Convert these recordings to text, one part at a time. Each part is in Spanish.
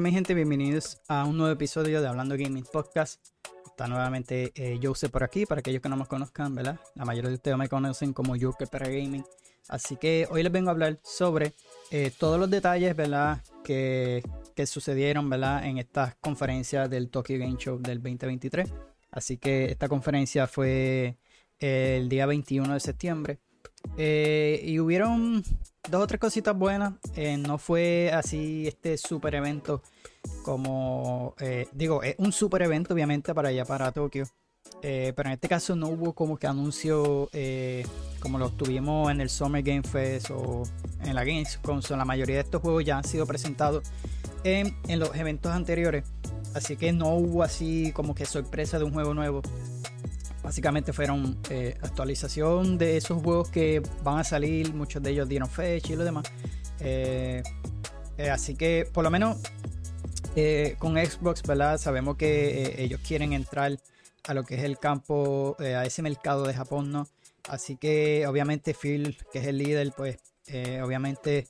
Bueno, mi gente, bienvenidos a un nuevo episodio de Hablando Gaming Podcast. Está nuevamente eh, Jose por aquí, para aquellos que no me conozcan, ¿verdad? La mayoría de ustedes me conocen como Joker para Gaming. Así que hoy les vengo a hablar sobre eh, todos los detalles, ¿verdad? Que, que sucedieron, ¿verdad? En estas conferencias del Tokyo Game Show del 2023. Así que esta conferencia fue eh, el día 21 de septiembre. Eh, y hubieron dos o tres cositas buenas. Eh, no fue así este super evento como, eh, digo, es un super evento obviamente para allá, para Tokio. pero en este caso no hubo como que anuncio como los tuvimos en el Summer Game Fest o en la Gamescom. La mayoría de estos juegos ya han sido presentados en, en los eventos anteriores. Así que no hubo así como que sorpresa de un juego nuevo. Básicamente fueron eh, actualización de esos juegos que van a salir, muchos de ellos dieron fecha y lo demás. Eh, eh, así que por lo menos con Xbox, ¿verdad? Sabemos que ellos quieren entrar a lo que es el campo, a ese mercado de Japón, ¿no? Así que obviamente Phil, que es el líder, pues obviamente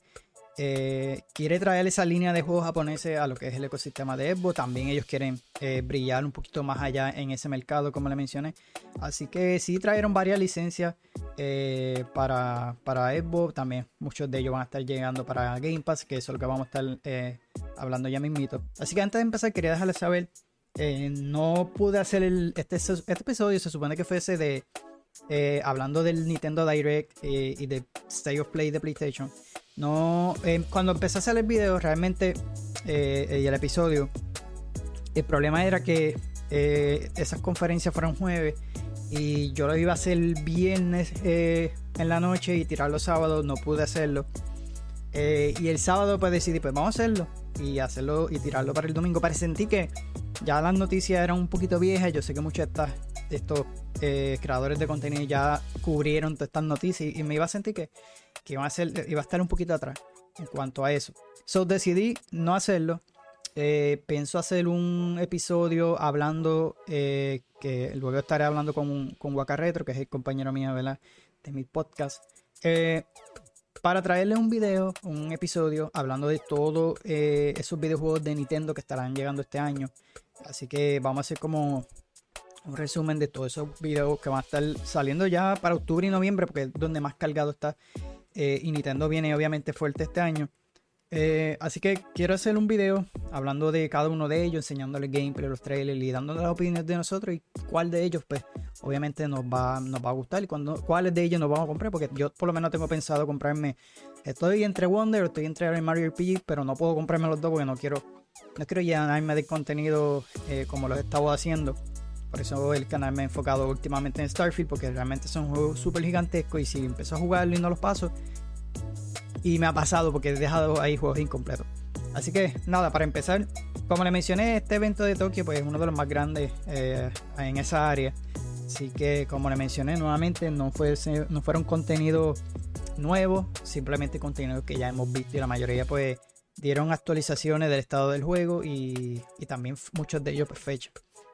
eh, quiere traer esa línea de juegos japoneses a lo que es el ecosistema de Xbox. También ellos quieren eh, brillar un poquito más allá en ese mercado, como le mencioné. Así que sí trajeron varias licencias eh, para, para Xbox. También muchos de ellos van a estar llegando para Game Pass, que eso es lo que vamos a estar hablando ya mismito. Así que antes de empezar, quería dejarles saber. no pude hacer este, este episodio, se supone que fuese de hablando del Nintendo Direct y de State of Play de PlayStation. No, eh, cuando empecé a hacer el video, realmente, eh, y el episodio, el problema era que eh, esas conferencias fueron jueves y yo lo iba a hacer viernes en la noche y tirar los sábados, no pude hacerlo. y el sábado pues decidí, pues vamos a hacerlo y hacerlo y tirarlo para el domingo. Pero sentí que ya las noticias eran un poquito viejas. Yo sé que muchos de, estos creadores de contenido ya cubrieron todas estas noticias y me iba a sentir que que iba a, ser, iba a estar un poquito atrás en cuanto a eso. So decidí no hacerlo. Eh, pienso hacer un episodio hablando, eh, que luego estaré hablando con, con Waka Retro, que es el compañero mío ¿verdad? de mi podcast, eh, para traerles un video, un episodio hablando de todos esos videojuegos de Nintendo que estarán llegando este año. Así que vamos a hacer como un resumen de todos esos videos que van a estar saliendo ya para octubre y noviembre, porque es donde más cargado está eh, y Nintendo viene obviamente fuerte este año. Eh, así que quiero hacer un video hablando de cada uno de ellos, enseñándoles gameplay, los trailers y dándoles las opiniones de nosotros y cuál de ellos, pues, obviamente nos va, nos va a gustar y cuáles de ellos nos vamos a comprar, porque yo por lo menos tengo pensado comprarme. Estoy entre Wonder, estoy entre Mario RPG, pero no puedo comprarme los dos porque no quiero, no quiero llenarme de contenido eh, como los estaba haciendo. Por eso el canal me ha enfocado últimamente en Starfield, porque realmente son juegos súper gigantescos y si empiezo a jugarlo y no los paso, y me ha pasado porque he dejado ahí juegos incompletos. Así que nada, para empezar, como le mencioné, este evento de Tokio pues, es uno de los más grandes eh, en esa área. Así que como le mencioné nuevamente, no, fue, no fueron contenidos nuevos, simplemente contenidos que ya hemos visto y la mayoría pues dieron actualizaciones del estado del juego y, y también muchos de ellos por fecha.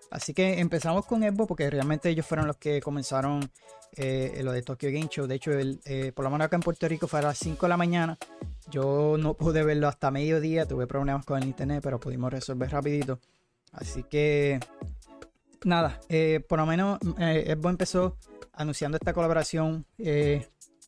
Así que empezamos con Xbox porque realmente ellos fueron los que comenzaron eh, lo de Tokyo Game Show. De hecho, eh, por lo menos acá en Puerto Rico fue a las 5 de la mañana. Yo no pude verlo hasta mediodía, tuve problemas con el internet, pero pudimos resolver rapidito. Así que nada, eh, por lo menos Xbox empezó anunciando esta colaboración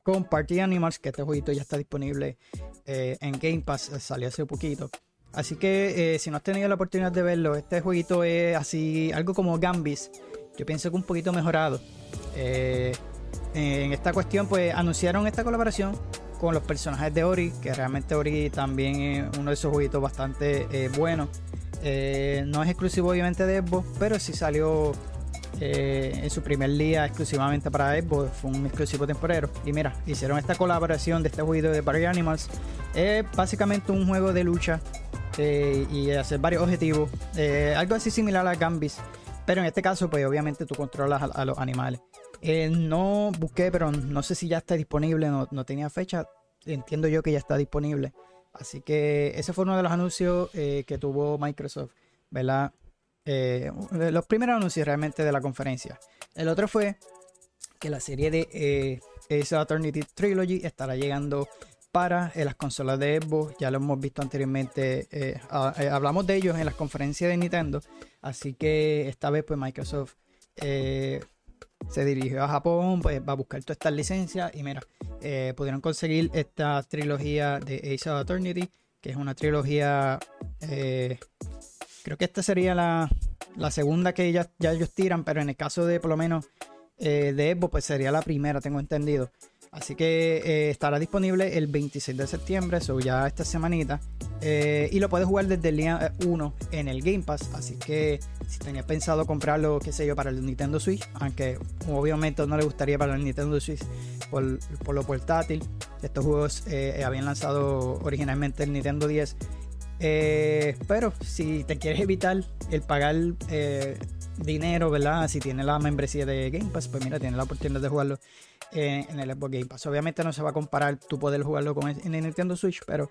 con Party Animals, que este jueguito ya está disponible en Game Pass, salió hace poquito. Así que eh, si no has tenido la oportunidad de verlo, este jueguito es así, algo como Gambis. Yo pienso que un poquito mejorado. Eh, en esta cuestión, pues anunciaron esta colaboración con los personajes de Ori, que realmente Ori también es uno de esos jueguitos bastante eh, buenos. no es exclusivo obviamente de Xbox, pero sí salió en su primer día exclusivamente para Xbox, fue un exclusivo temporero. Y mira, hicieron esta colaboración de este jueguito de Party Animals. Es básicamente un juego de lucha eh, y hacer varios objetivos. Eh, algo así similar a Gambis. Pero en este caso, pues obviamente tú controlas a, los animales. Eh, no busqué, pero no sé si ya está disponible, no, tenía fecha. Entiendo yo que ya está disponible. Así que ese fue uno de los anuncios que tuvo Microsoft, ¿verdad? los primeros anuncios realmente de la conferencia. El otro fue que la serie de Ace Eternity Trilogy estará llegando para las consolas de Xbox. Ya lo hemos visto anteriormente. hablamos de ellos en las conferencias de Nintendo. Así que esta vez, pues Microsoft se dirigió a Japón, pues va a buscar todas estas licencias. Y mira, pudieron conseguir esta trilogía de Ace of Eternity, que es una trilogía. creo que esta sería la, la segunda que ya, ya ellos tiran, pero en el caso de por lo menos eh, de Evo, pues sería la primera, tengo entendido. Así que eh, estará disponible el 26 de septiembre, o ya esta semanita. Eh, y lo puedes jugar desde el día 1 en el Game Pass. Así que si tenías pensado comprarlo, qué sé yo, para el Nintendo Switch, aunque obviamente no le gustaría para el Nintendo Switch por, por lo portátil. Estos juegos habían lanzado originalmente el Nintendo 10 eh, pero si te quieres evitar el pagar eh, dinero, ¿verdad? Si tienes la membresía de Game Pass, pues mira, tienes la oportunidad de jugarlo en el Xbox Game Pass. Obviamente no se va a comparar tu poder jugarlo con en el Nintendo Switch, pero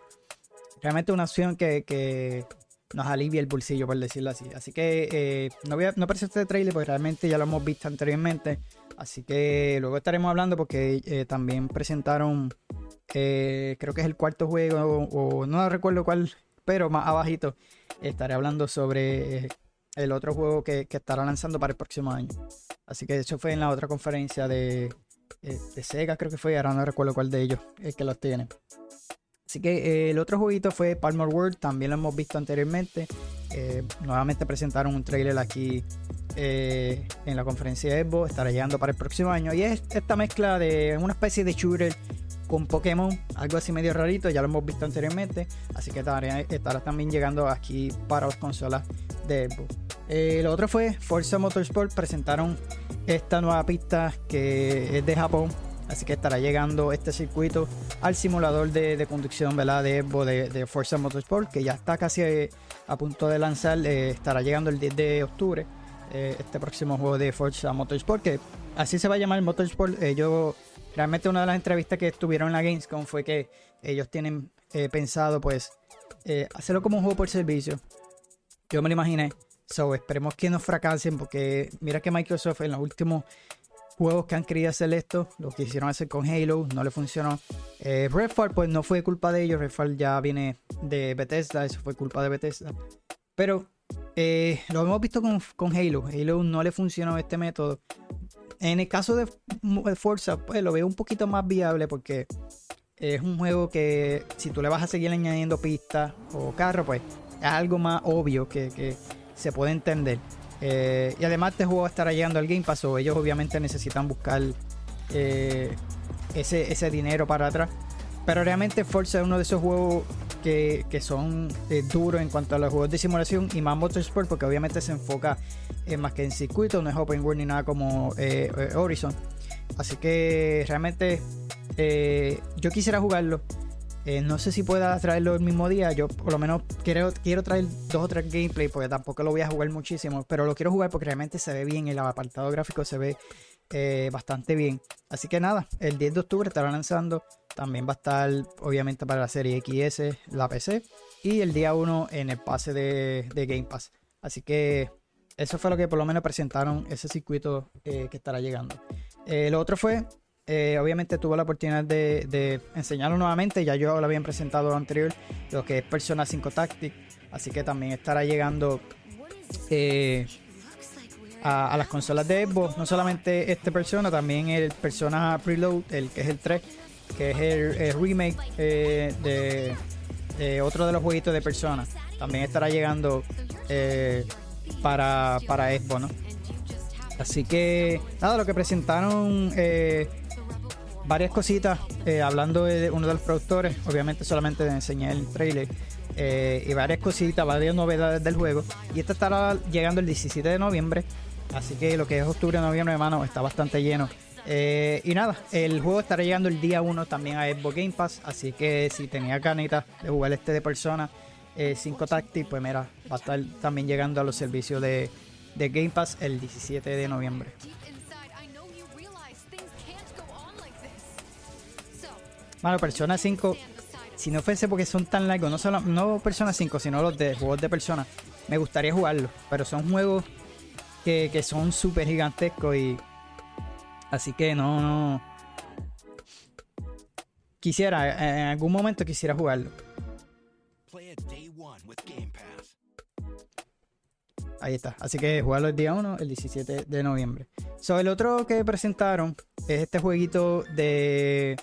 realmente una opción que, nos alivia el bolsillo, por decirlo así. Así que eh, no, voy a, no este trailer porque realmente ya lo hemos visto anteriormente. Así que luego estaremos hablando porque también presentaron, creo que es el cuarto juego, o, o no recuerdo cuál pero más abajito estaré hablando sobre eh, el otro juego que, estará lanzando para el próximo año. Así que eso fue en la otra conferencia de, eh, de Sega, creo que fue, ahora no recuerdo cuál de ellos es que los tiene. Así que eh, el otro jueguito fue Palmer World, también lo hemos visto anteriormente. nuevamente presentaron un trailer aquí en la conferencia de Evo, estará llegando para el próximo año. Y es esta mezcla de una especie de shooter con Pokémon, algo así medio rarito, ya lo hemos visto anteriormente, así que estará, también llegando aquí para las consolas de Xbox. Eh, lo otro fue Forza Motorsport, presentaron esta nueva pista que es de Japón, así que estará llegando este circuito al simulador de, conducción ¿verdad? de Xbox de, Forza Motorsport, que ya está casi eh, a punto de lanzar, eh, estará llegando el 10 de octubre. este próximo juego de Forza Motorsport, que así se va a llamar Motorsport. Ellos realmente una de las entrevistas que estuvieron en la Gamescom fue que ellos tienen eh, pensado pues eh, hacerlo como un juego por servicio. Yo me lo imaginé. So, esperemos que no fracasen porque mira que Microsoft en los últimos juegos que han querido hacer esto, lo que hicieron hacer con Halo, no le funcionó. Eh, Redfall pues no fue culpa de ellos, Redfall ya viene de Bethesda, eso fue culpa de Bethesda. Pero eh, lo hemos visto con, con Halo, Halo no le funcionó este método en el caso de Forza, pues lo veo un poquito más viable porque es un juego que si tú le vas a seguir añadiendo pistas o carro, pues es algo más obvio que, se puede entender. Eh, y además este juego estará llegando al Game Pass, o ellos obviamente necesitan buscar eh, ese, ese dinero para atrás. Pero realmente Forza es uno de esos juegos que, son eh, duros en cuanto a los juegos de simulación y más Motorsport porque obviamente se enfoca en más que en circuito, no es open world ni nada como Horizon. Así que realmente yo quisiera jugarlo. No sé si pueda traerlo el mismo día. Yo por lo menos quiero, quiero traer dos o tres gameplay porque tampoco lo voy a jugar muchísimo. Pero lo quiero jugar porque realmente se ve bien. El apartado gráfico se ve bastante bien. Así que nada, el 10 de octubre estará lanzando también va a estar obviamente para la serie XS, la PC. Y el día 1 en el pase de, Game Pass. Así que eso fue lo que por lo menos presentaron ese circuito eh, que estará llegando. Eh, lo otro fue, eh, obviamente tuve la oportunidad de, enseñarlo nuevamente. Ya yo lo habían presentado anterior, lo que es Persona 5 Tactic. Así que también estará llegando a, a, las consolas de Xbox. No solamente este Persona, también el Persona Preload, el que es el 3 que es el, remake eh, de, otro de los jueguitos de Persona. También estará llegando eh, para, para Xbox. Así que, nada, lo que presentaron eh, varias cositas, hablando de uno de los productores, obviamente solamente de enseñar el trailer, y varias cositas, varias novedades del juego. Y esta estará llegando el 17 de noviembre, así que lo que es octubre, noviembre, hermano, está bastante lleno eh, y nada, el juego estará llegando el día 1 también a Xbox Game Pass. Así que si tenía canita de jugar este de persona 5 eh, pues mira, va a estar también llegando a los servicios de, Game Pass el 17 de noviembre. Bueno, Persona 5, si no fuese porque son tan largos, no solo no Persona 5, sino los de juegos de Persona, me gustaría jugarlos. Pero son juegos que, que son súper gigantescos y Así que no, no. quisiera, en algún momento quisiera jugarlo. Ahí está. Así que jugarlo el día 1, el 17 de noviembre. So, el otro que presentaron es este jueguito de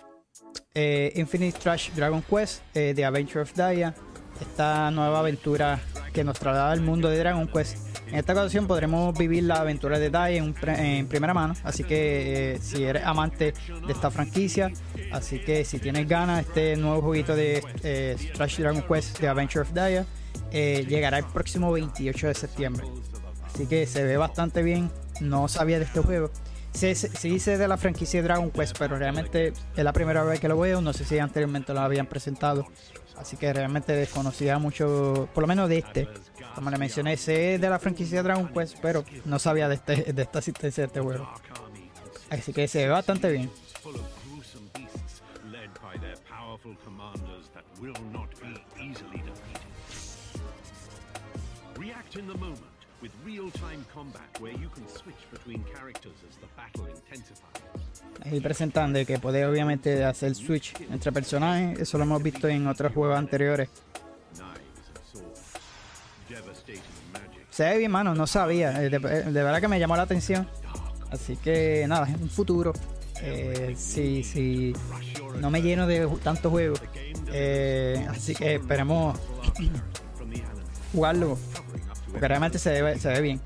eh, Infinite Trash Dragon Quest, eh, The Adventure of Daya. Esta nueva aventura que nos traslada al mundo de Dragon Quest. En esta ocasión podremos vivir la aventura de Daya en, primera mano. Así que eh, si eres amante de esta franquicia, así que si tienes ganas, este nuevo jueguito de Trash Dragon Quest, The Adventure of Daya eh, llegará el próximo 28 de septiembre. Así que se ve bastante bien. No sabía de este juego. Sí, sí, sé de la franquicia Dragon Quest, pero realmente es la primera vez que lo veo. No sé si anteriormente lo habían presentado. Así que realmente desconocía mucho, por lo menos de este. Como le mencioné, sé de la franquicia Dragon Quest, pero no sabía de, este, de esta asistencia de este juego. Así que se ve bastante bien. Ahí presentando que puede obviamente hacer switch entre personajes, eso lo hemos visto en otros juegos anteriores. Se ve bien, mano, no sabía, eh, de, verdad que me llamó la atención. Así que nada, en un futuro, eh, si, si no me lleno de tantos juegos, eh, así que esperemos jugarlo porque realmente se ve, se ve bien.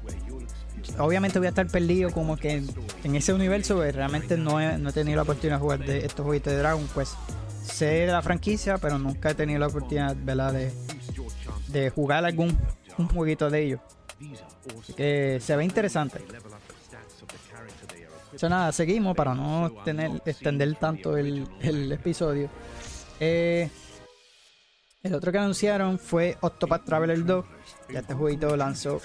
Obviamente voy a estar perdido como que en, ese universo, pues, realmente no he, no he, tenido la oportunidad de jugar de estos jueguitos de Dragon Quest. Sé de la franquicia, pero nunca he tenido la oportunidad De, de jugar algún un jueguito de ellos. Así que se ve interesante. Eso nada, seguimos para no tener, extender tanto el, el episodio. Eh, el otro que anunciaron fue Octopath Traveler 2. Ya este jueguito lanzó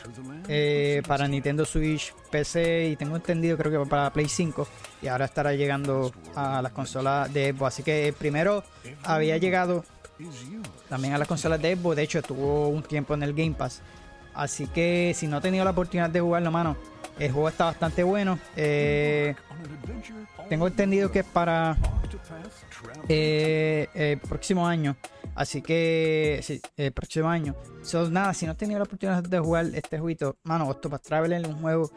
eh, para Nintendo Switch, PC y tengo entendido creo que para Play 5. Y ahora estará llegando a las consolas de Xbox. Así que primero había llegado también a las consolas de Xbox. De hecho, estuvo un tiempo en el Game Pass. Así que si no he tenido la oportunidad de jugarlo, mano, el juego está bastante bueno. Eh, tengo entendido que es para eh, el próximo año. Así que, sí, próximo año. So, nada, si no has tenido la oportunidad de jugar este jueguito, mano, Octopath Traveler es un juego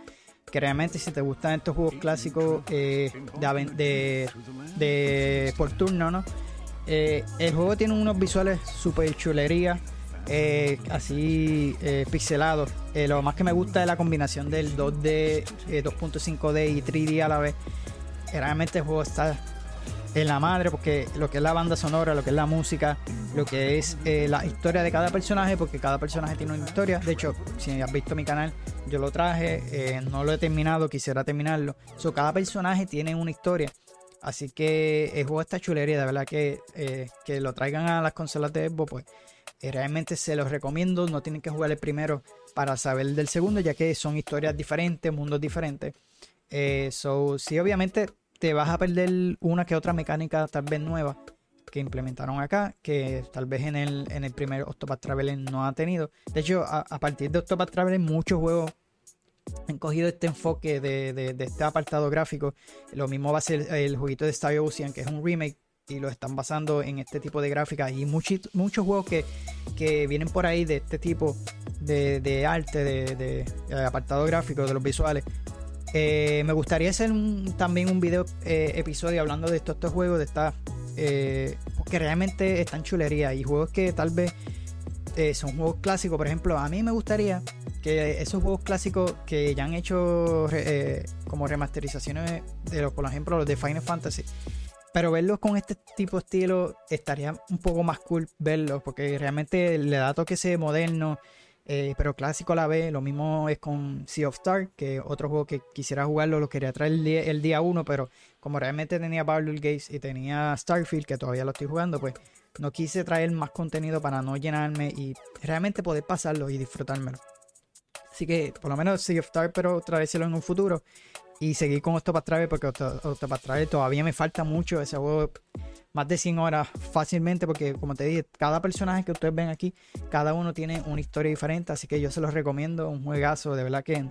que realmente, si te gustan estos juegos clásicos eh, de, por turno, ¿no? El juego tiene unos visuales super chulería. Eh, así eh, pixelados. lo más que me gusta es la combinación del 2D, 2.5D y 3D a la vez. Realmente el juego está en la madre porque lo que es la banda sonora, lo que es la música, lo que es eh, la historia de cada personaje, porque cada personaje tiene una historia. De hecho, si has visto mi canal, yo lo traje, eh, no lo he terminado, quisiera terminarlo. So, cada personaje tiene una historia. Así que el juego está chulería, de verdad que, eh, que lo traigan a las consolas de Xbox, pues realmente se los recomiendo. No tienen que jugar el primero para saber del segundo, ya que son historias diferentes, mundos diferentes. so, sí, obviamente te vas a perder una que otra mecánica tal vez nueva que implementaron acá, que tal vez en el, en el primer Octopath Traveler no ha tenido. De hecho, a, partir de Octopath Traveler muchos juegos han cogido este enfoque de, este apartado gráfico. Lo mismo va a ser el jueguito de Star Ocean, que es un remake, y lo están basando en este tipo de gráfica. Y muchos muchos juegos que, que vienen por ahí de este tipo de, arte, de, apartado gráfico, de los visuales, eh, me gustaría hacer también un video eh, episodio hablando de estos, estos juegos, de estas eh, que realmente están chulería y juegos que tal vez son juegos clásicos. Por ejemplo, a mí me gustaría que esos juegos clásicos que ya han hecho como remasterizaciones de los, por ejemplo, los de Final Fantasy. Pero verlos con este tipo de estilo estaría un poco más cool verlos porque realmente le da toque ese moderno eh, pero clásico a la vez. Lo mismo es con Sea of Star, que otro juego que quisiera jugarlo, lo quería traer el día, 1, pero como realmente tenía Baldur's Gates y tenía Starfield, que todavía lo estoy jugando, pues no quise traer más contenido para no llenarme y realmente poder pasarlo y disfrutármelo. Así que por lo menos Sea of pero traérselo en un futuro. Y seguir con Octopath Traveler porque Octopath Traveler todavía me falta mucho. Ese juego más de 100 horas fácilmente porque como te dije cada personaje que ustedes ven aquí cada uno tiene una historia diferente. Así que yo se los recomiendo un juegazo de verdad que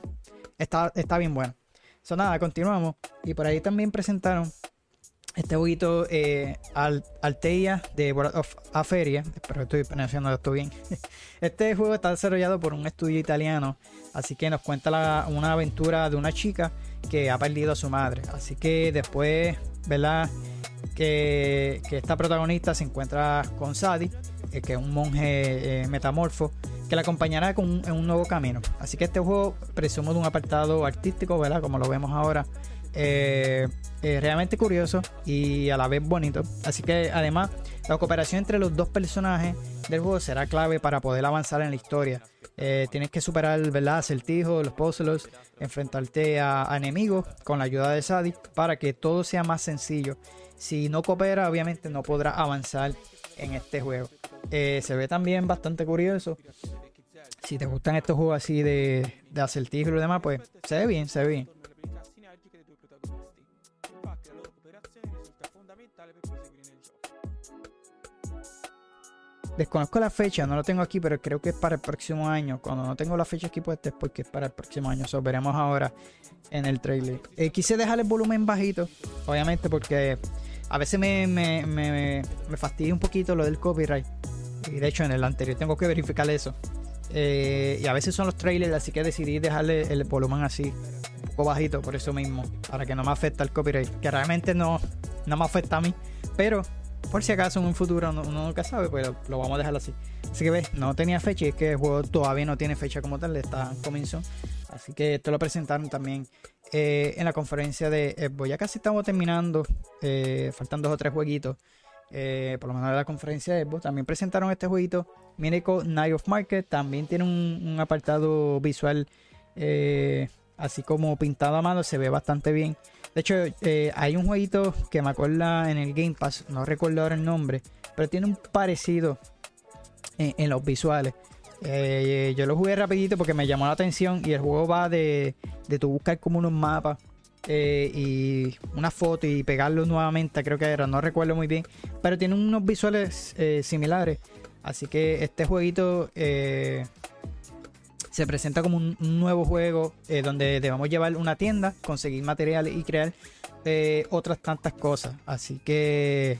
está, está bien bueno. Eso nada continuamos. Y por ahí también presentaron Este jueguito eh, Al de World of Aferia, espero que estoy pronunciando esto bien. Este juego está desarrollado por un estudio italiano, así que nos cuenta una aventura de una chica que ha perdido a su madre. Así que después, ¿verdad? Que, esta protagonista se encuentra con Sadie, eh, que es un monje eh, metamorfo, que la acompañará con en un nuevo camino. Así que este juego presumo de un apartado artístico, ¿verdad? Como lo vemos ahora. Eh, realmente curioso y a la vez bonito. Así que además la cooperación entre los dos personajes del juego será clave para poder avanzar en la historia. Eh, tienes que superar ¿verdad? acertijos, los puzzles, enfrentarte a, enemigos con la ayuda de Sadie para que todo sea más sencillo. Si no coopera, obviamente no podrá avanzar en este juego. Eh, se ve también bastante curioso. Si te gustan estos juegos así de, de acertijos y demás, pues se ve bien, se ve bien. Desconozco la fecha, no lo tengo aquí, pero creo que es para el próximo año. Cuando no tengo la fecha aquí puesta es porque es para el próximo año. Eso veremos ahora en el trailer. Eh, quise dejar el volumen bajito, obviamente, porque a veces me, me, me, fastidia un poquito lo del copyright. Y de hecho, en el anterior tengo que verificar eso. Eh, y a veces son los trailers, así que decidí dejarle el volumen así, bajito, por eso mismo, para que no me afecte el copyright. Que realmente no, no me afecta a mí, pero por si acaso en un futuro uno, nunca sabe, pues lo, vamos a dejar así. Así que ves, no tenía fecha y es que el juego todavía no tiene fecha como tal, está en comienzo. Así que esto lo presentaron también eh, en la conferencia de Xbox. Ya casi estamos terminando, eh, faltan dos o tres jueguitos. Eh, por lo menos de la conferencia de Xbox. También presentaron este jueguito, Minico Night of Market. También tiene un, apartado visual así como pintado a mano, se ve bastante bien. De hecho, eh, hay un jueguito que me acuerda en el Game Pass, no recuerdo ahora el nombre, pero tiene un parecido en, los visuales. Eh, yo lo jugué rapidito porque me llamó la atención y el juego va de, de tu buscar como unos mapas eh, y una foto y pegarlo nuevamente, creo que era, no recuerdo muy bien, pero tiene unos visuales similares. Así que este jueguito se presenta como un, nuevo juego eh, donde debemos llevar una tienda, conseguir materiales y crear eh, otras tantas cosas. Así que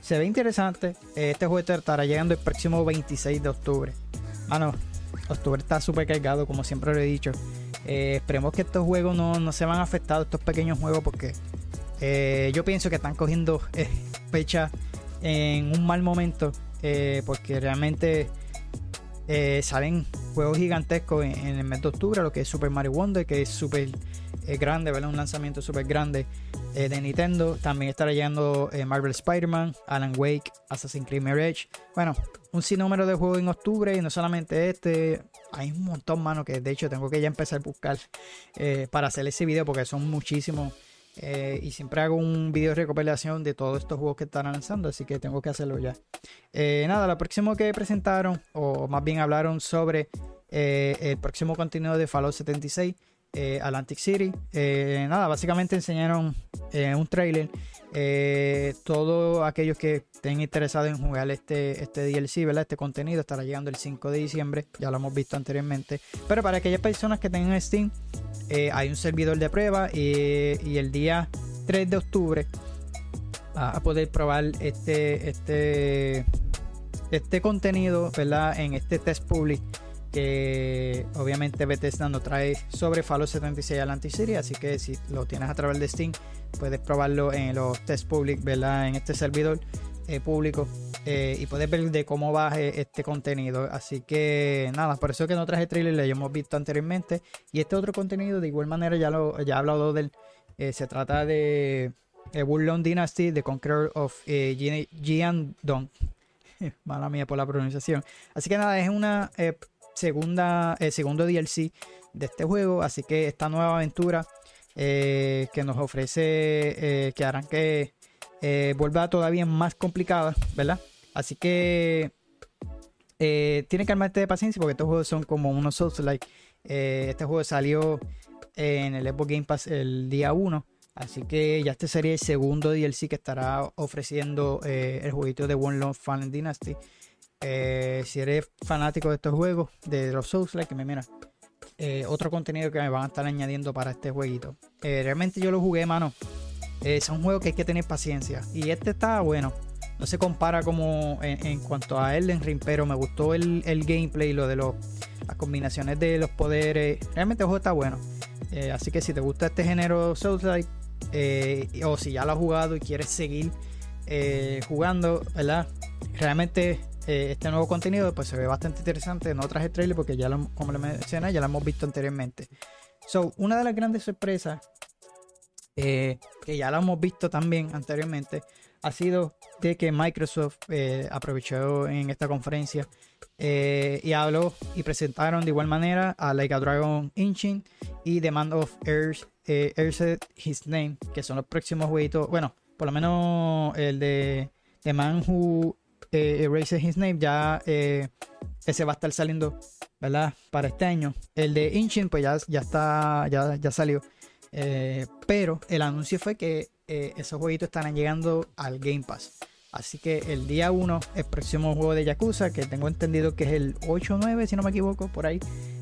se ve interesante. Este juego estará llegando el próximo 26 de octubre. Mano, octubre está súper cargado, como siempre lo he dicho. Eh, esperemos que estos juegos no, se van a afectar, estos pequeños juegos, porque yo pienso que están cogiendo fecha en un mal momento. porque realmente eh, salen juegos gigantescos en, el mes de octubre, lo que es Super Mario Wonder, que es súper eh, grande, ¿verdad? Un lanzamiento súper grande eh, de Nintendo. También estará llegando Marvel Spider-Man, Alan Wake, Assassin's Creed Mirage. Bueno, un sinnúmero de juegos en octubre y no solamente este. Hay un montón, mano, que de hecho tengo que ya empezar a buscar para hacer ese video porque son muchísimos eh, y siempre hago un video de recopilación de todos estos juegos que están lanzando, así que tengo que hacerlo ya. Eh, nada, lo próximo que presentaron, o más bien hablaron sobre eh, el próximo contenido de Fallout 76, Atlantic City. nada, básicamente enseñaron un trailer. todos aquellos que estén interesados en jugar este, este DLC, ¿verdad? Este contenido estará llegando el 5 de diciembre, ya lo hemos visto anteriormente. Pero para aquellas personas que tengan Steam, eh, hay un servidor de prueba y, el día 3 de octubre vas a poder probar este, este, este contenido ¿verdad? en este test public que obviamente Bethesda nos trae sobre Fallout 76 Atlantic City así que si lo tienes a través de Steam puedes probarlo en los test public ¿verdad? en este servidor eh, público eh, y puedes ver de cómo baje este contenido. Así que nada, por eso que no traje trailer, lo hemos visto anteriormente. Y este otro contenido, de igual manera, ya lo ya he hablado del eh, se trata de Wulong Dynasty, The Conqueror of eh, Jiandong. Mala mía por la pronunciación. Así que nada, es una segunda, segundo DLC de este juego. Así que esta nueva aventura que nos ofrece, que harán que vuelva todavía más complicada, ¿verdad? Así que eh, que armarte de paciencia porque estos juegos son como unos Souls like. Eh, este juego salió en el Xbox Game Pass el día 1. Así que ya este sería el segundo DLC que estará ofreciendo eh, el jueguito de One Love Fallen Dynasty. si eres fanático de estos juegos, de los Souls like, me mira. otro contenido que me van a estar añadiendo para este jueguito. realmente yo lo jugué, mano. Eh, son juegos que hay que tener paciencia. Y este está bueno. No se compara como en, cuanto a Elden Ring, pero me gustó el, gameplay, lo de los, las combinaciones de los poderes. Realmente el juego está bueno. Eh, así que si te gusta este género Souls-like, eh, o si ya lo has jugado y quieres seguir jugando, ¿verdad? Realmente este nuevo contenido pues se ve bastante interesante. No traje trailer porque ya lo, como le mencioné, ya lo hemos visto anteriormente. So, una de las grandes sorpresas eh, que ya lo hemos visto también anteriormente, ha sido de que Microsoft eh, aprovechó en esta conferencia eh, y habló y presentaron de igual manera a Like Dragon Engine y The Man of Earth, Earth His Name, que son los próximos jueguitos. Bueno, por lo menos el de The Man Who Erases His Name ya ese va a estar saliendo, ¿verdad? Para este año. El de Engine, pues ya, ya está, ya, ya salió. Eh, pero el anuncio fue que eh, esos jueguitos estarán llegando al Game Pass. Así que el día 1, el próximo juego de Yakuza, que tengo entendido que es el 8 o 9, si no me equivoco, por ahí,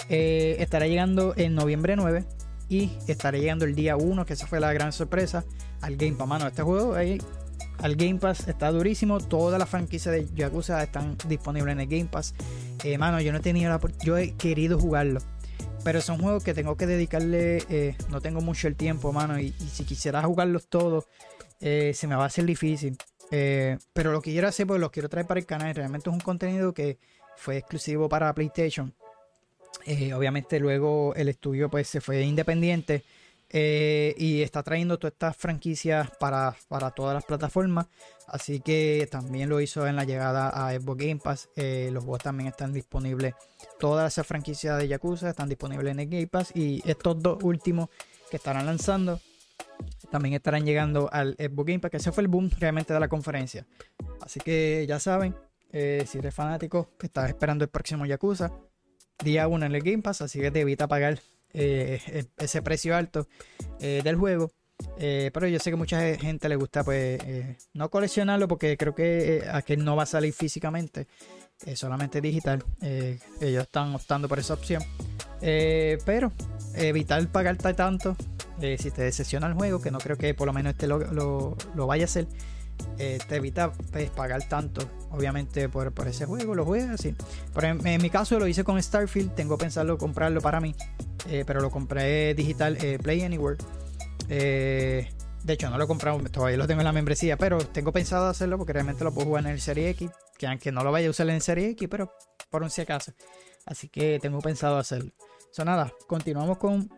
eh, estará llegando en noviembre 9 y estará llegando el día 1, que esa fue la gran sorpresa, al Game Pass. Mano, este juego ahí, al Game Pass está durísimo. Todas las franquicias de Yakuza están disponibles en el Game Pass. mano, yo no he tenido la yo he querido jugarlo pero son juegos que tengo que dedicarle, eh, no tengo mucho el tiempo, mano, y, si quisiera jugarlos todos, eh, se me va a hacer difícil. Eh, pero lo que quiero hacer, pues los quiero traer para el canal. Realmente es un contenido que fue exclusivo para PlayStation. obviamente luego el estudio pues se fue independiente eh, y está trayendo todas estas franquicias para, todas las plataformas. Así que también lo hizo en la llegada a Xbox Game Pass. Eh, los juegos también están disponibles. Todas esas franquicias de Yakuza están disponibles en el Game Pass. Y estos dos últimos que estarán lanzando también estarán llegando al Xbox Game Pass. Que ese fue el boom realmente de la conferencia. Así que ya saben, eh, si eres fanático, que estás esperando el próximo Yakuza. Día 1 en el Game Pass. Así que te evita pagar eh, e, ese precio alto eh, del juego. Eh, pero yo sé que mucha gente le gusta pues no coleccionarlo porque creo que aquel no va a salir físicamente, solamente digital. ellos están optando por esa opción. pero evitar pagarte tanto si te decepciona el juego, que no creo que por lo menos este lo, lo vaya a hacer. Eh, te evita pues, pagar tanto, obviamente, por, ese juego, lo juegas así. Pero en, mi caso lo hice con Starfield, tengo pensado comprarlo para mí, eh, pero lo compré digital eh, Play Anywhere. de hecho, no lo he comprado, todavía lo tengo en la membresía, pero tengo pensado hacerlo porque realmente lo puedo jugar en el Serie X, que aunque no lo vaya a usar en el Serie X, pero por un si acaso. Así que tengo pensado hacerlo. So, nada, continuamos con.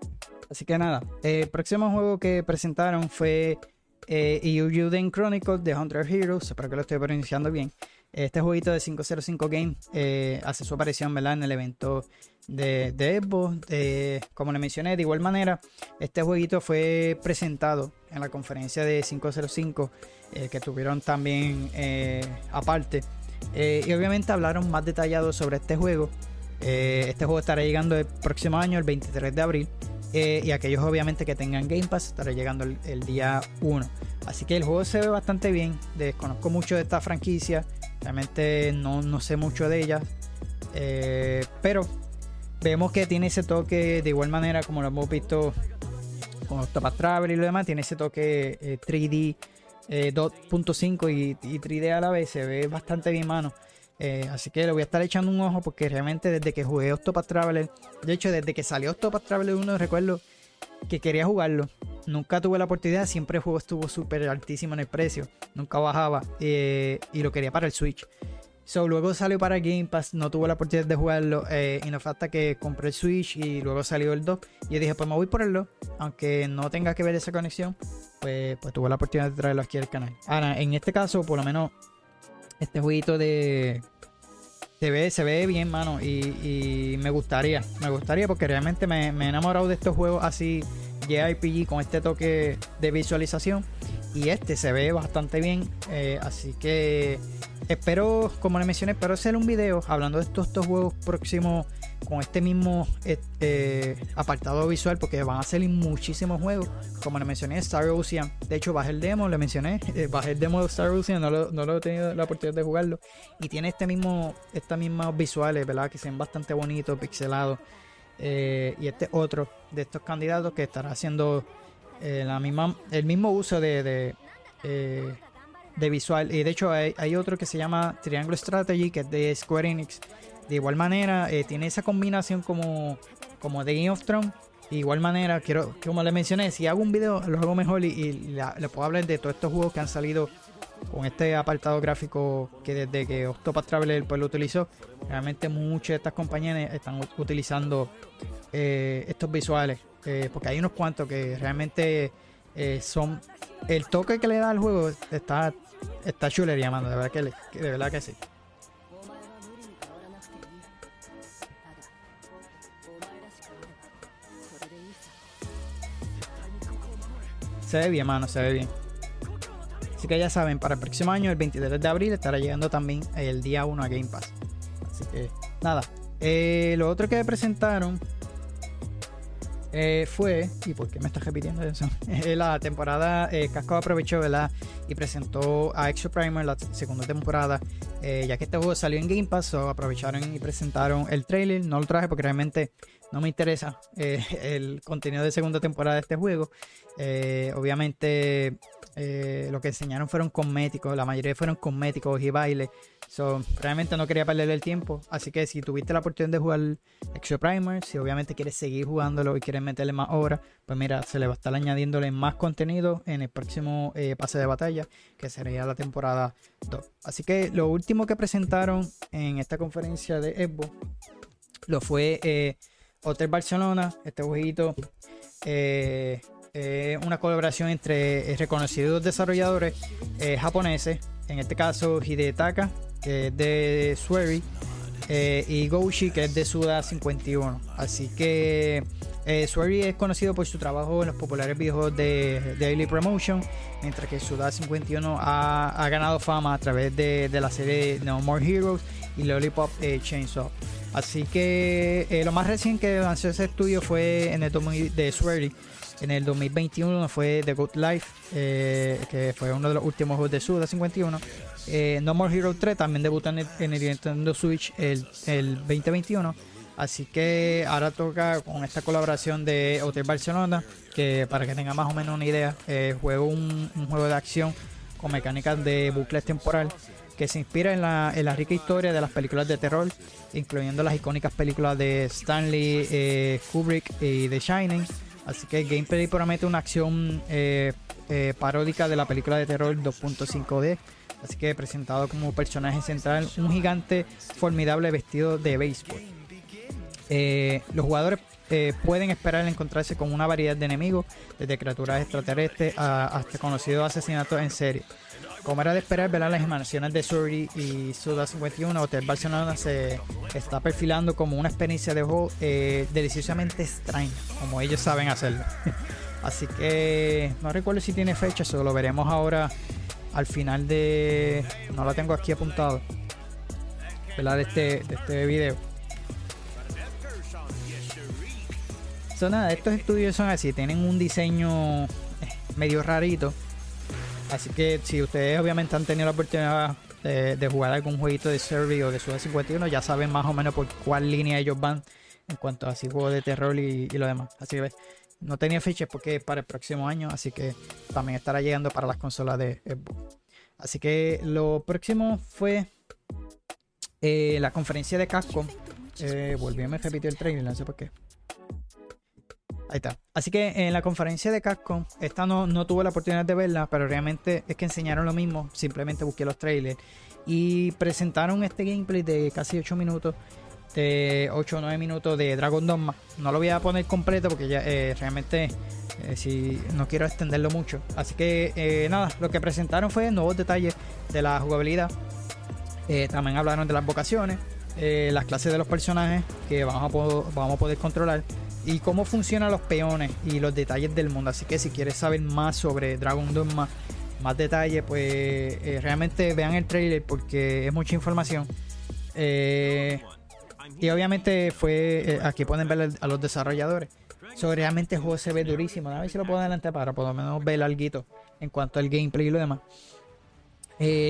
Así que nada, el próximo juego que presentaron fue eh, y Uden Chronicles de Hunter Heroes, espero que lo estoy pronunciando bien. Este jueguito de 505 Game eh, hace su aparición en el evento de, de como le mencioné, de igual manera, este jueguito fue presentado en la conferencia de 505 eh, que tuvieron también eh, aparte. y obviamente hablaron más detallado sobre este juego. este juego estará llegando el próximo año, el 23 de abril. Eh, y aquellos obviamente que tengan Game Pass estará llegando el, día 1. Así que el juego se ve bastante bien. Desconozco mucho de esta franquicia. Realmente no, sé mucho de ella. Eh, pero vemos que tiene ese toque de igual manera como lo hemos visto con Octopath Travel y lo demás. Tiene ese toque 3D eh, 2.5 y, y 3D a la vez. Se ve bastante bien, mano. Eh, así que le voy a estar echando un ojo porque realmente desde que jugué Octopath Traveler, de hecho desde que salió Octopath Traveler 1 recuerdo que quería jugarlo. Nunca tuve la oportunidad, siempre el juego estuvo súper altísimo en el precio, nunca bajaba eh, y lo quería para el Switch. So, luego salió para Game Pass, no tuve la oportunidad de jugarlo eh, y no falta que compré el Switch y luego salió el 2. Y dije, pues me voy por el 2, aunque no tenga que ver esa conexión, pues, pues tuve la oportunidad de traerlo aquí al canal. Ahora, en este caso, por lo menos este jueguito de. Se ve, se ve bien, mano. Y, me gustaría. Me gustaría porque realmente me, he enamorado de estos juegos así. JRPG con este toque de visualización. Y este se ve bastante bien. Eh, así que espero, como le mencioné, espero hacer un video hablando de estos, estos juegos próximos con este mismo eh, eh, apartado visual porque van a salir muchísimos juegos. Como le mencioné, Star Ocean. De hecho, bajé el demo, le mencioné. Eh, bajé el demo de Star Ocean, no lo, he tenido la oportunidad de jugarlo. Y tiene este mismo, estas mismas visuales, ¿verdad? Que son bastante bonitos, pixelados. y este otro de estos candidatos que estará haciendo eh, la misma, el mismo uso de, de, eh, de visual. Y de hecho hay, hay, otro que se llama Triangle Strategy, que es de Square Enix. De igual manera, eh, tiene esa combinación como, como de Game of Thrones. De igual manera, quiero, como le mencioné, si hago un video, lo hago mejor y, y le puedo hablar de todos estos juegos que han salido con este apartado gráfico que desde que Octopath Traveler pues, lo utilizó, realmente muchas de estas compañías están utilizando eh, estos visuales, eh, porque hay unos cuantos que realmente son el toque que le da al juego está está chulería, mano, de verdad que, de verdad que sí. Se ve bien, mano, se ve bien. Así que ya saben, para el próximo año, el 23 de abril, estará llegando también el día 1 a Game Pass. Así que nada. Eh, lo otro que presentaron eh, fue, y por qué me estás repitiendo eso, la temporada eh, Casco aprovechó, ¿verdad? Y presentó a Exo Primer la segunda temporada, ya que este juego salió en Game Pass, aprovecharon y presentaron el trailer. No lo traje porque realmente no me interesa el contenido de segunda temporada de este juego. obviamente eh, lo que enseñaron fueron cosméticos, la mayoría fueron cosméticos y baile. So, realmente no quería perder el tiempo. Así que si tuviste la oportunidad de jugar Extra Primer, si obviamente quieres seguir jugándolo y quieres meterle más horas, pues mira, se le va a estar añadiéndole más contenido en el próximo eh, pase de batalla, que sería la temporada 2. Así que lo último que presentaron en esta conferencia de Evo lo fue eh, Hotel Barcelona, este jueguito. Eh, eh, una colaboración entre eh, reconocidos desarrolladores eh, japoneses, en este caso Hidetaka, que es de Swery, y Goushi, que es de Suda 51. Así que eh, Swery es conocido por su trabajo en los populares videojuegos de Daily Promotion, mientras que Suda 51 ha, ganado fama a través de, la serie No More Heroes y Lollipop Chainsaw. Así que lo más reciente que lanzó ese estudio fue en el de Swery en el 2021 fue The Good Life, eh, que fue uno de los últimos juegos de Suda 51. Eh, no More Hero 3 también debutó en el, Nintendo Switch el, 2021. Así que ahora toca con esta colaboración de Hotel Barcelona, que para que tenga más o menos una idea, eh, juego un, juego de acción con mecánicas de bucles temporal que se inspira en la, en la rica historia de las películas de terror, incluyendo las icónicas películas de Stanley Kubrick y The Shining Así que el gameplay promete una acción eh, eh, paródica de la película de terror 2.5D. Así que presentado como personaje central, un gigante formidable vestido de béisbol. Eh, los jugadores pueden esperar encontrarse con una variedad de enemigos, desde criaturas extraterrestres hasta conocidos asesinatos en serie. Como era de esperar, ver las imaginaciones de Suri y Suda 51, Hotel Barcelona se está perfilando como una experiencia de juego eh, deliciosamente extraña, como ellos saben hacerlo. Así que no recuerdo si tiene fecha, eso lo veremos ahora al final de. No lo tengo aquí apuntado, ¿verdad? De este, de este video. Son nada, estos estudios son así, tienen un diseño eh, medio rarito Así que si ustedes obviamente han tenido la oportunidad de, jugar algún jueguito de Survey o de Suda 51, ya saben más o menos por cuál línea ellos van en cuanto a así juegos de terror y, lo demás. Así que no tenía fichas porque es para el próximo año, así que también estará llegando para las consolas de Xbox. Así que lo próximo fue eh, la conferencia de Capcom. Eh, volví a repetir el trailer, no sé por qué. Ahí está. Así que en la conferencia de Capcom, esta no, no tuve la oportunidad de verla, pero realmente es que enseñaron lo mismo. Simplemente busqué los trailers y presentaron este gameplay de casi 8 minutos, de 8 o 9 minutos de Dragon Dogma. No lo voy a poner completo porque ya eh, realmente eh, si no quiero extenderlo mucho. Así que eh, nada, lo que presentaron fue nuevos detalles de la jugabilidad. también hablaron de las vocaciones, las clases de los personajes que vamos a, vamos a poder controlar y cómo funcionan los peones y los detalles del mundo. Así que si quieres saber más sobre Dragon Dogma, más detalles, pues eh, realmente vean el trailer porque es mucha información. Eh, y obviamente fue eh, aquí pueden ver a los desarrolladores. So, realmente el juego se ve durísimo. A ver si lo puedo adelantar para por lo menos ver algo en cuanto al gameplay y lo demás.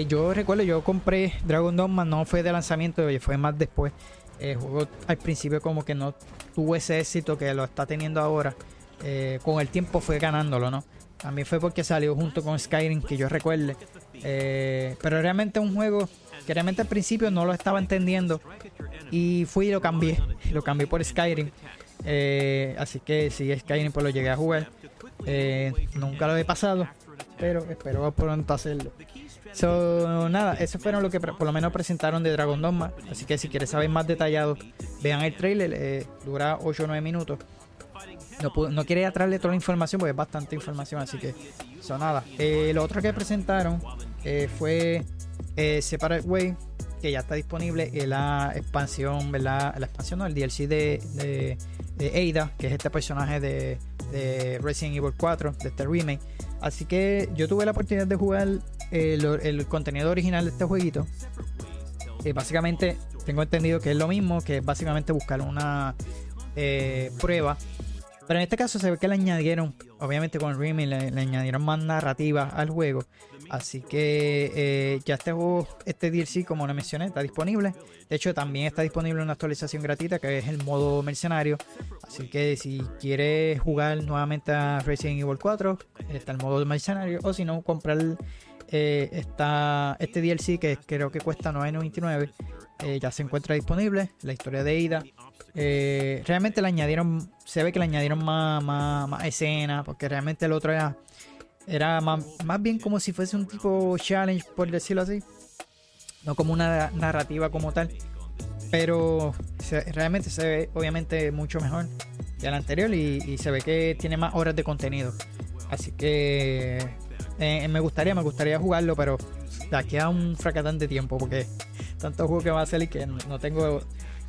yo recuerdo, yo compré Dragon Dogma, no fue de lanzamiento, fue más después. El juego al principio como que no tuvo ese éxito que lo está teniendo ahora. eh, con el tiempo fue ganándolo, ¿no? También fue porque salió junto con Skyrim, que yo recuerde. Eh, pero realmente un juego que realmente al principio no lo estaba entendiendo. Y fui y lo cambié. Lo cambié por Skyrim. Eh, así que si Skyrim pues lo llegué a jugar. nunca lo he pasado. Pero espero pronto hacerlo. So, nada, eso fueron lo que por lo menos presentaron de Dragon Dogma. Así que si quieres saber más detallado, vean el trailer. dura 8 o 9 minutos. No, no quiere atraerle toda la información porque es bastante información, así que eso nada. Eh, lo otro que presentaron eh, fue eh, Separate Way, que ya está disponible en la expansión, ¿verdad? La expansión, no, el DLC de, de, Ada, que es este personaje de, de, Resident Evil 4, de este remake. Así que yo tuve la oportunidad de jugar el, contenido original de este jueguito. básicamente tengo entendido que es lo mismo, que es básicamente buscar una prueba pero en este caso se ve que le añadieron, obviamente con Remy le, añadieron más narrativa al juego. Así que eh, ya este este DLC, como lo mencioné, está disponible. De hecho, también está disponible una actualización gratuita que es el modo mercenario. Así que si quieres jugar nuevamente a Resident Evil 4, está el modo mercenario. O si no, comprar eh, este DLC que creo que cuesta 9.99. Eh, ya se encuentra disponible. La historia de Ida realmente le añadieron, se ve que le añadieron más, más, escena, porque realmente el otro era, era más, bien como si fuese un tipo challenge, por decirlo así. No como una narrativa como tal. Pero realmente se ve obviamente mucho mejor que el anterior y, se ve que tiene más horas de contenido. Así que eh, me gustaría, me gustaría jugarlo, pero de aquí a un fracatante tiempo, porque tanto juego que va a salir que no tengo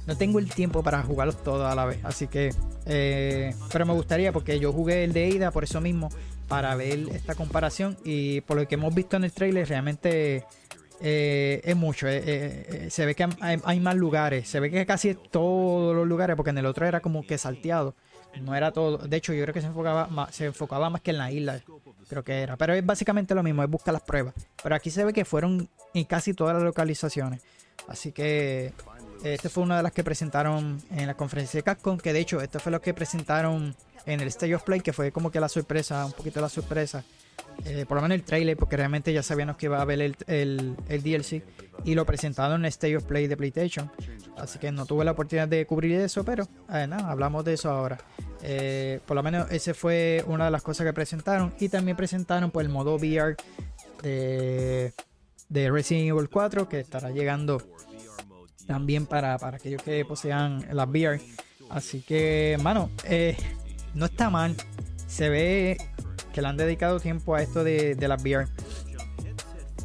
no tengo el tiempo para jugarlos todos a la vez. Así que, eh, pero me gustaría porque yo jugué el de Ida por eso mismo, para ver esta comparación. Y por lo que hemos visto en el trailer, realmente eh, es mucho. Eh, se ve que hay, más lugares. Se ve que casi todos los lugares, porque en el otro era como que salteado. No era todo. De hecho, yo creo que se enfocaba más, se enfocaba más que en la isla. Creo que era. Pero es básicamente lo mismo, es buscar las pruebas. Pero aquí se ve que fueron en casi todas las localizaciones. Así que este fue una de las que presentaron en la conferencia de Capcom, que de hecho, esto fue lo que presentaron en el Stage of Play, que fue como que la sorpresa, un poquito la sorpresa. Eh, por lo menos el trailer, porque realmente ya sabíamos que iba a haber el, el, DLC y lo presentaron en el Stage of Play de PlayStation. Así que no tuve la oportunidad de cubrir eso, pero eh, nada, hablamos de eso ahora. Eh, por lo menos ese fue una de las cosas que presentaron. Y también presentaron pues, el modo VR de, de Resident Evil 4, que estará llegando también para, aquellos que posean las VR. Así que, mano, eh, no está mal. Se ve que le han dedicado tiempo a esto de, las VR.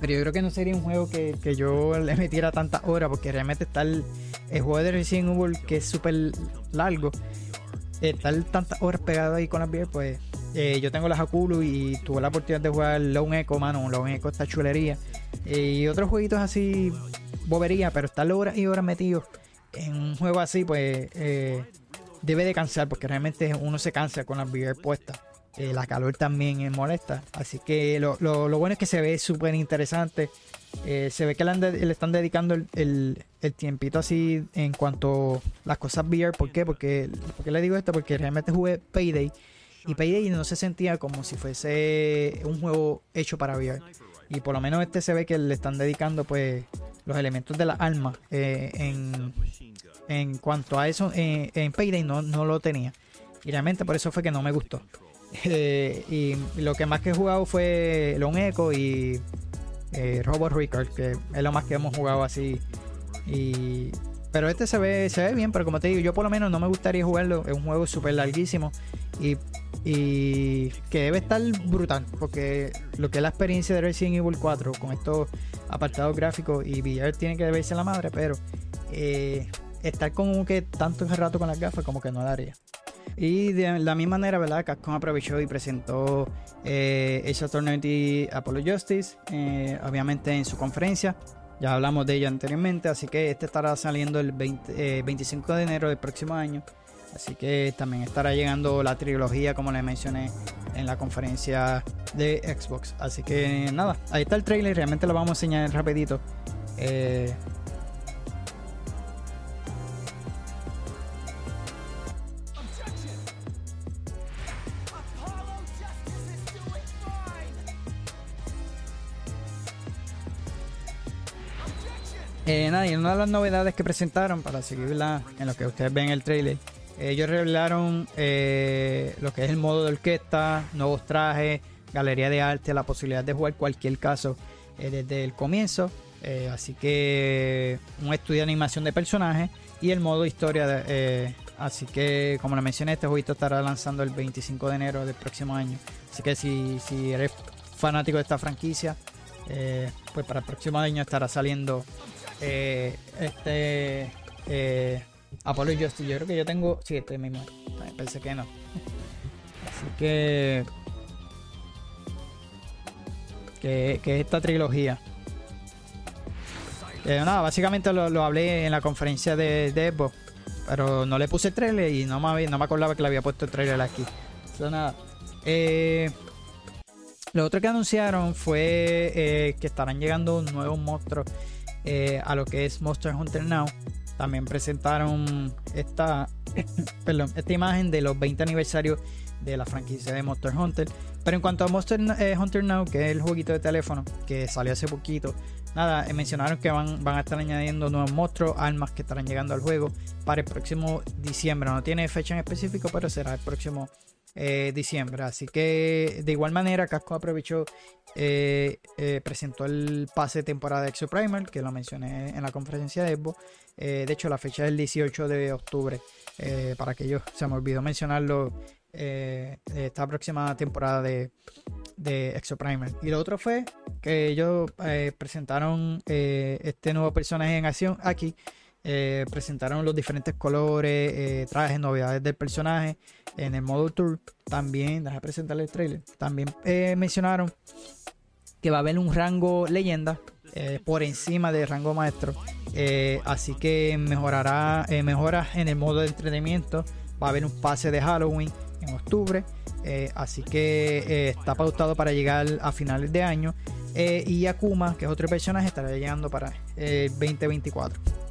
Pero yo creo que no sería un juego que, yo le metiera tantas horas, porque realmente está el, juego de Resident Evil que es súper largo. Estar tantas horas pegado ahí con las VR, pues eh, yo tengo las Akulu y tuve la oportunidad de jugar Lone Echo, mano. Lone Echo está chulería. y otros jueguitos así bobería, pero estar horas y horas metido en un juego así, pues eh, debe de cansar, porque realmente uno se cansa con la VR puesta. Eh, la calor también es molesta. Así que lo, bueno es que se ve súper interesante. Eh, se ve que le, están dedicando el, tiempito así en cuanto a las cosas VR. ¿Por qué? Porque, porque le digo esto? Porque realmente jugué Payday. Y Payday no se sentía como si fuese un juego hecho para VR. Y por lo menos este se ve que le están dedicando pues los elementos de la alma eh, en, en, cuanto a eso eh, en Payday no, no, lo tenía. Y realmente por eso fue que no me gustó. Eh, y, lo que más que he jugado fue Lone Echo y Robot Record que es lo más que hemos jugado así. Y pero este se ve se ve bien pero como te digo yo por lo menos no me gustaría jugarlo. Es un juego súper larguísimo y y que debe estar brutal porque lo que es la experiencia de Resident Evil 4 con estos apartados gráficos y VR tiene que verse la madre pero eh, estar como que tanto rato con las gafas como que no daría y de la misma manera verdad Capcom aprovechó y presentó eh, Attorney Apollo Justice eh, obviamente en su conferencia ya hablamos de ella anteriormente así que este estará saliendo el 25 eh, de enero del próximo año Así que también estará llegando la trilogía, como les mencioné en la conferencia de Xbox. Así que nada, ahí está el trailer. Realmente lo vamos a enseñar rapidito. Eh, Eh, una de las novedades que presentaron, para seguirla en lo que ustedes ven en el trailer, ellos revelaron eh, lo que es el modo de orquesta, nuevos trajes, galería de arte, la posibilidad de jugar cualquier caso eh, desde el comienzo. Eh, así que un estudio de animación de personajes y el modo historia. Así que, como les mencioné, este jueguito estará lanzando el 25 de enero del próximo año. Así que si, si eres fanático de esta franquicia, pues para el próximo año estará saliendo este Apollo Justice. Yo creo que yo tengo. Sí, este mismo. Pensé que no. Así que. Que, que esta trilogía. Eh, nada, básicamente lo, hablé en la conferencia de, de Pero no le puse trailer y no me, no me acordaba que le había puesto el trailer aquí. Eso nada. Eh, lo otro que anunciaron fue eh, que estarán llegando nuevos monstruos a lo que es Monster Hunter Now. También presentaron esta, perdón, esta imagen de los 20 aniversarios de la franquicia de Monster Hunter. Pero en cuanto a Monster eh, Hunter Now, que es el jueguito de teléfono que salió hace poquito, nada, eh, mencionaron que van, van a estar añadiendo nuevos monstruos, armas que estarán llegando al juego para el próximo diciembre. No tiene fecha en específico, pero será el próximo eh, diciembre. Así que de igual manera, Casco aprovechó, eh, eh, presentó el pase temporada de Exo Primer, que lo mencioné en la conferencia de Evo. de hecho, la fecha es el 18 de octubre. para que yo se me olvidó mencionarlo. esta próxima temporada de, de Exo Primer. Y lo otro fue que ellos presentaron este nuevo personaje en acción aquí. Eh, presentaron los diferentes colores, eh, trajes, novedades del personaje en el modo tour. También, déjame presentarle el trailer. También eh, mencionaron que va a haber un rango leyenda por encima del rango maestro. así que mejorará mejoras en el modo de entretenimiento. Va a haber un pase de Halloween en octubre. así que está pautado para llegar a finales de año. y Akuma, que es otro personaje, estará llegando para el 2024.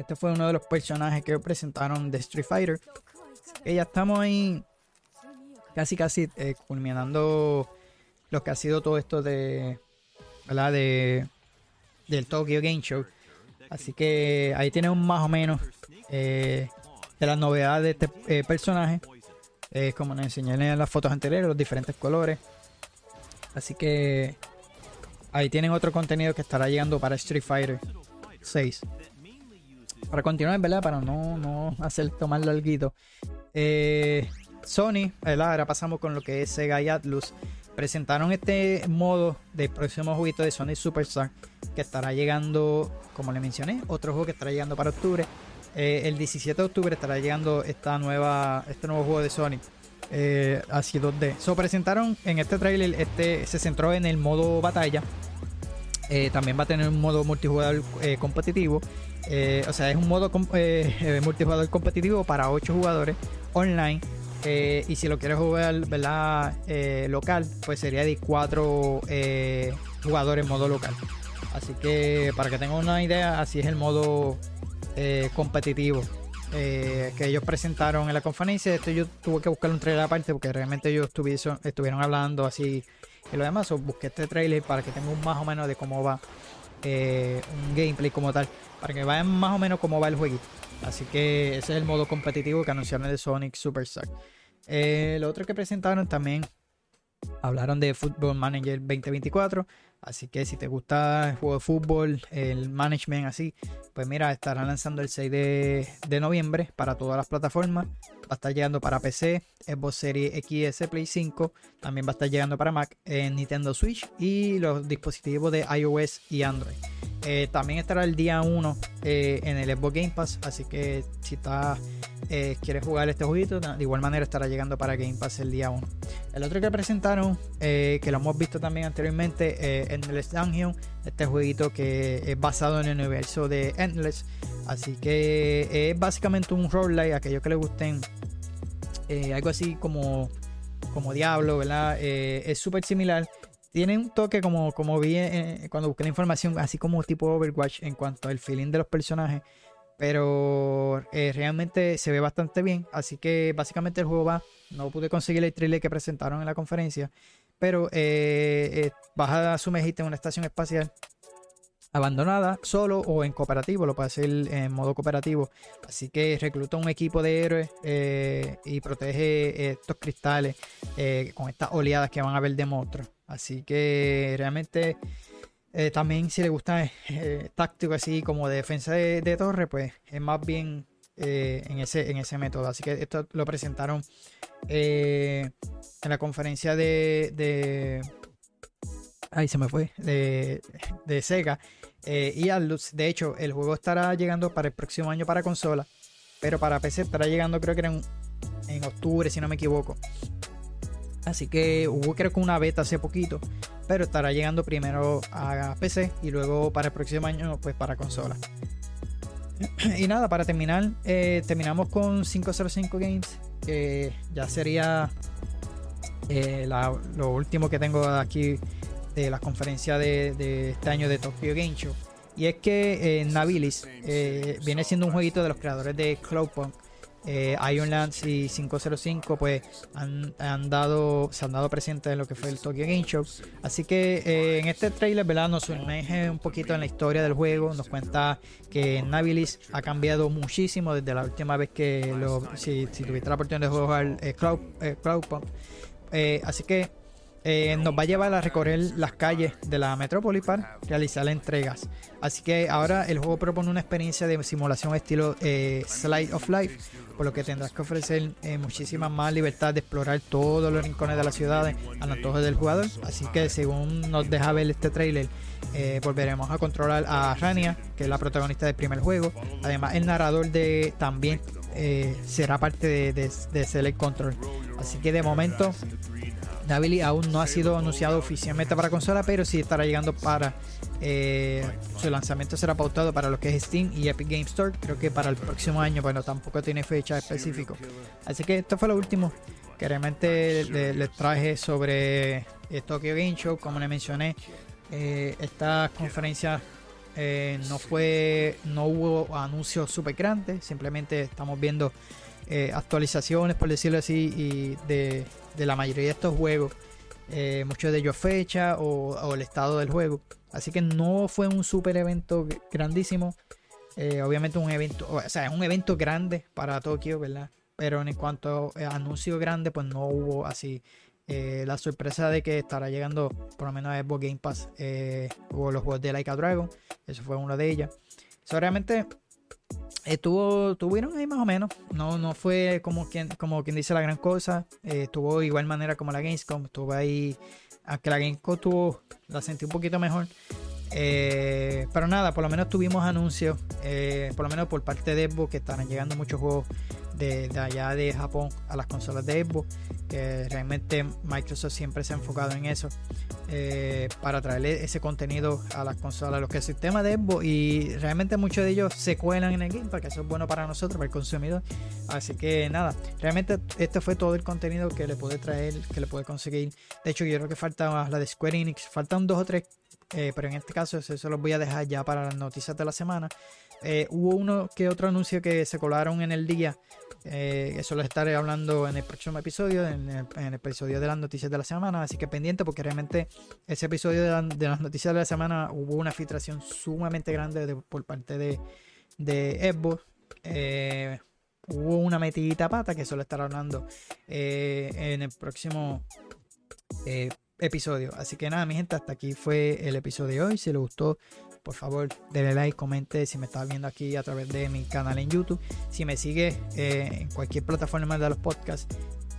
Este fue uno de los personajes que presentaron de Street Fighter. Ya estamos ahí casi casi eh, culminando lo que ha sido todo esto de de del Tokyo Game Show. Así que ahí tenemos más o menos eh, de las novedades de este eh, personaje. como les enseñé en las fotos anteriores, los diferentes colores. Así que ahí tienen otro contenido que estará llegando para Street Fighter 6 para continuar, ¿verdad? Para no, no hacer tomarlo algo. Eh, Sony. Ahora pasamos con lo que es Sega y Atlus. Presentaron este modo del próximo jueguito de Sony Superstar que estará llegando, como le mencioné, otro juego que estará llegando para octubre. Eh, el 17 de octubre estará llegando esta nueva, este nuevo juego de Sony. Eh, así 2D. So presentaron en este trailer, este se centró en el modo batalla. Eh, también va a tener un modo multijugador competitivo eh, o sea, es un modo eh, eh, multijugador competitivo para 8 jugadores online. y si lo quieres jugar ¿verdad? local, pues sería de 4 jugadores en modo local. Así que para que tengan una idea, así es el modo competitivo que ellos presentaron en la conferencia. Esto yo tuve que buscar un trailer aparte porque realmente ellos estuvieron, hablando así y lo demás. busqué este trailer para que tengan más o menos de cómo va un gameplay como tal para que vean más o menos cómo va el jueguito. Así que ese es el modo competitivo que anunciaron de Sonic Super Eh, lo otro que presentaron también hablaron de Football Manager 2024. Así que si te gusta el juego de fútbol, el management así, pues mira, estarán lanzando el 6 de, noviembre para todas las plataformas. Va a estar llegando para PC, Xbox Series XS, Play 5. También va a estar llegando para Mac, en Nintendo Switch y los dispositivos de iOS y Android. Eh, también estará el día 1 eh, en el Xbox Game Pass. Así que si estás, eh, quieres jugar este jueguito, de igual manera estará llegando para Game Pass el día 1. El otro que presentaron, que lo hemos visto también anteriormente, Endless Dungeon. Este jueguito que es basado en el universo de Endless. Así que es básicamente un roguelike, aquellos que les gusten algo así como, como Diablo, ¿verdad? es súper similar tiene un toque como, como vi cuando busqué la información, así como tipo Overwatch en cuanto al feeling de los personajes. Pero eh, realmente se ve bastante bien. Así que básicamente el juego va. No pude conseguir el trailer que presentaron en la conferencia. Pero eh, eh, vas a sumergirte en una estación espacial abandonada, solo o en cooperativo, lo puede hacer en modo cooperativo. Así que recluta un equipo de héroes eh, y protege estos cristales eh, con estas oleadas que van a haber de monstruos. Así que realmente eh, también si le gusta táctico así como de defensa de, torre, pues es más bien en, ese, en ese método. Así que esto lo presentaron en la conferencia de, de Ahí se me fue. De, de Sega. Eh, y Atlus. De hecho, el juego estará llegando para el próximo año para consola. Pero para PC estará llegando creo que en, en octubre, si no me equivoco. Así que hubo creo que una beta hace poquito. Pero estará llegando primero a PC y luego para el próximo año pues para consola. y nada, para terminar, eh, terminamos con 505 Games. Que ya sería eh, lo último que tengo aquí de la conferencia de, este año de Tokyo Game Show. Y es que eh, Nabilis viene siendo un jueguito de los creadores de Cloudpunk. Eh, Ironlands y 505 pues han, dado se han dado presentes en lo que fue el Tokyo Game Show. Así que eh, en este trailer ¿verdad? nos sumerge un poquito en la historia del juego. Nos cuenta que Nabilis ha cambiado muchísimo desde la última vez que lo si, tuviste la oportunidad de jugar Cloud, Cloudpunk. Así que eh, nos va a llevar a recorrer las calles de la metrópoli para realizar entregas. Así que ahora el juego propone una experiencia de simulación estilo eh, Slide of Life, por lo que tendrás que ofrecer eh, muchísima más libertad de explorar todos los rincones de la ciudad al antojo del jugador. Así que según nos deja ver este trailer, volveremos a controlar a Rania, que es la protagonista del primer juego. Además, el narrador de también será parte de, de, de Select Control. Así que de momento Navili aún no ha sido anunciado oficialmente para consola, pero sí estará llegando para eh, su lanzamiento será pautado para lo que es Steam y Epic Game Store. Creo que para el próximo año, bueno, tampoco tiene fecha específica. Así que esto fue lo último que realmente les traje sobre eh, Tokyo Game Show. Como les mencioné, eh, esta conferencia no fue, no hubo anuncios super grandes. Simplemente estamos viendo actualizaciones, por decirlo así, y de de la mayoría de estos juegos. Eh, muchos de ellos fecha o, el estado del juego. Así que no fue un super evento grandísimo. Eh, obviamente un evento, o sea, es un evento grande para Tokio, ¿verdad? Pero en cuanto a anuncio grande, pues no hubo así. Eh, la sorpresa de que estará llegando por lo menos a Xbox Game Pass o los juegos de Like a Dragon. Eso fue uno de ellas. So, realmente Estuvo, tuvieron ahí más o menos. No, no fue como quien, como quien dice la gran cosa. Eh, estuvo igual manera como la Gamescom. Estuvo ahí. Aunque la Gamescom tuvo, la sentí un poquito mejor. Eh, pero nada, por lo menos tuvimos anuncios. Eh, por lo menos por parte de Xbox que estarán llegando muchos juegos de, allá de Japón a las consolas de Xbox. Que realmente Microsoft siempre se ha enfocado en eso. Eh, para traerle ese contenido a las consolas, a los que el sistema de Xbox. Y realmente muchos de ellos se cuelan en el game porque eso es bueno para nosotros, para el consumidor. Así que nada, realmente este fue todo el contenido que le puede traer, que le puede conseguir. De hecho, yo creo que falta la de Square Enix. Faltan dos o tres eh, pero en este caso eso los voy a dejar ya para las noticias de la semana. Eh, hubo uno que otro anuncio que se colaron en el día. Eh, eso lo estaré hablando en el próximo episodio, en el, episodio de las noticias de la semana. Así que pendiente porque realmente ese episodio de, las noticias de la semana hubo una filtración sumamente grande por parte de, de Xbox. Eh, hubo una metidita pata que eso lo estaré hablando en el próximo episodio. Así que nada, mi gente, hasta aquí fue el episodio de hoy. Si les gustó, por favor, denle like, comente si me estás viendo aquí a través de mi canal en YouTube. Si me sigues eh, en cualquier plataforma de los podcasts,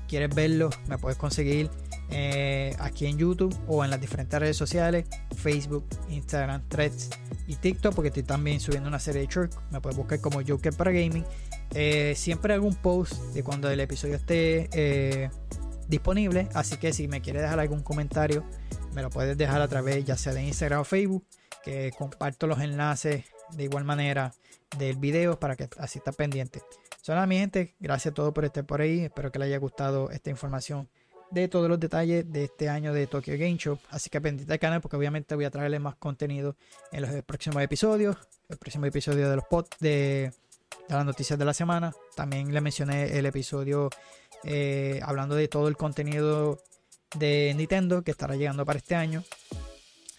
quieres verlo, me puedes conseguir eh, aquí en YouTube o en las diferentes redes sociales, Facebook, Instagram, Threads y TikTok, porque estoy también subiendo una serie de shorts. Me puedes buscar como Joker para Gaming. Eh, siempre hago un post de cuando el episodio esté disponible. Así que si me quieres dejar algún comentario, me lo puedes dejar a través ya sea de Instagram o Facebook, que comparto los enlaces de igual manera del video para que así estés pendiente. Son mi gente, gracias a todos por estar por ahí. Espero que les haya gustado esta información de todos los detalles de este año de Tokyo Game Show. Así que pendiente al canal porque obviamente voy a traerles más contenido en los próximos episodios. El próximo episodio de los pods de las noticias de la semana. También le mencioné el episodio eh, hablando de todo el contenido de Nintendo que estará llegando para este año.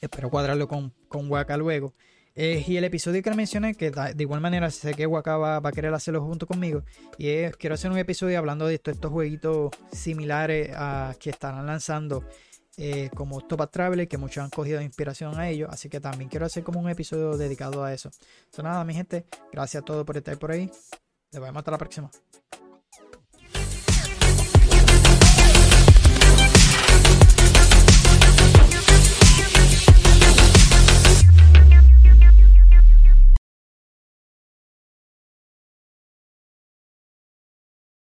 Espero cuadrarlo con, con Waka luego. Eh, y el episodio que le mencioné, que de igual manera sé que Waka va, a querer hacerlo junto conmigo. Y quiero hacer un episodio hablando de estos, estos jueguitos similares a que estarán lanzando eh, como Top Traveler, que muchos han cogido inspiración a ellos. Así que también quiero hacer como un episodio dedicado a eso. Eso nada, mi gente. Gracias a todos por estar por ahí. Nos vemos hasta la próxima.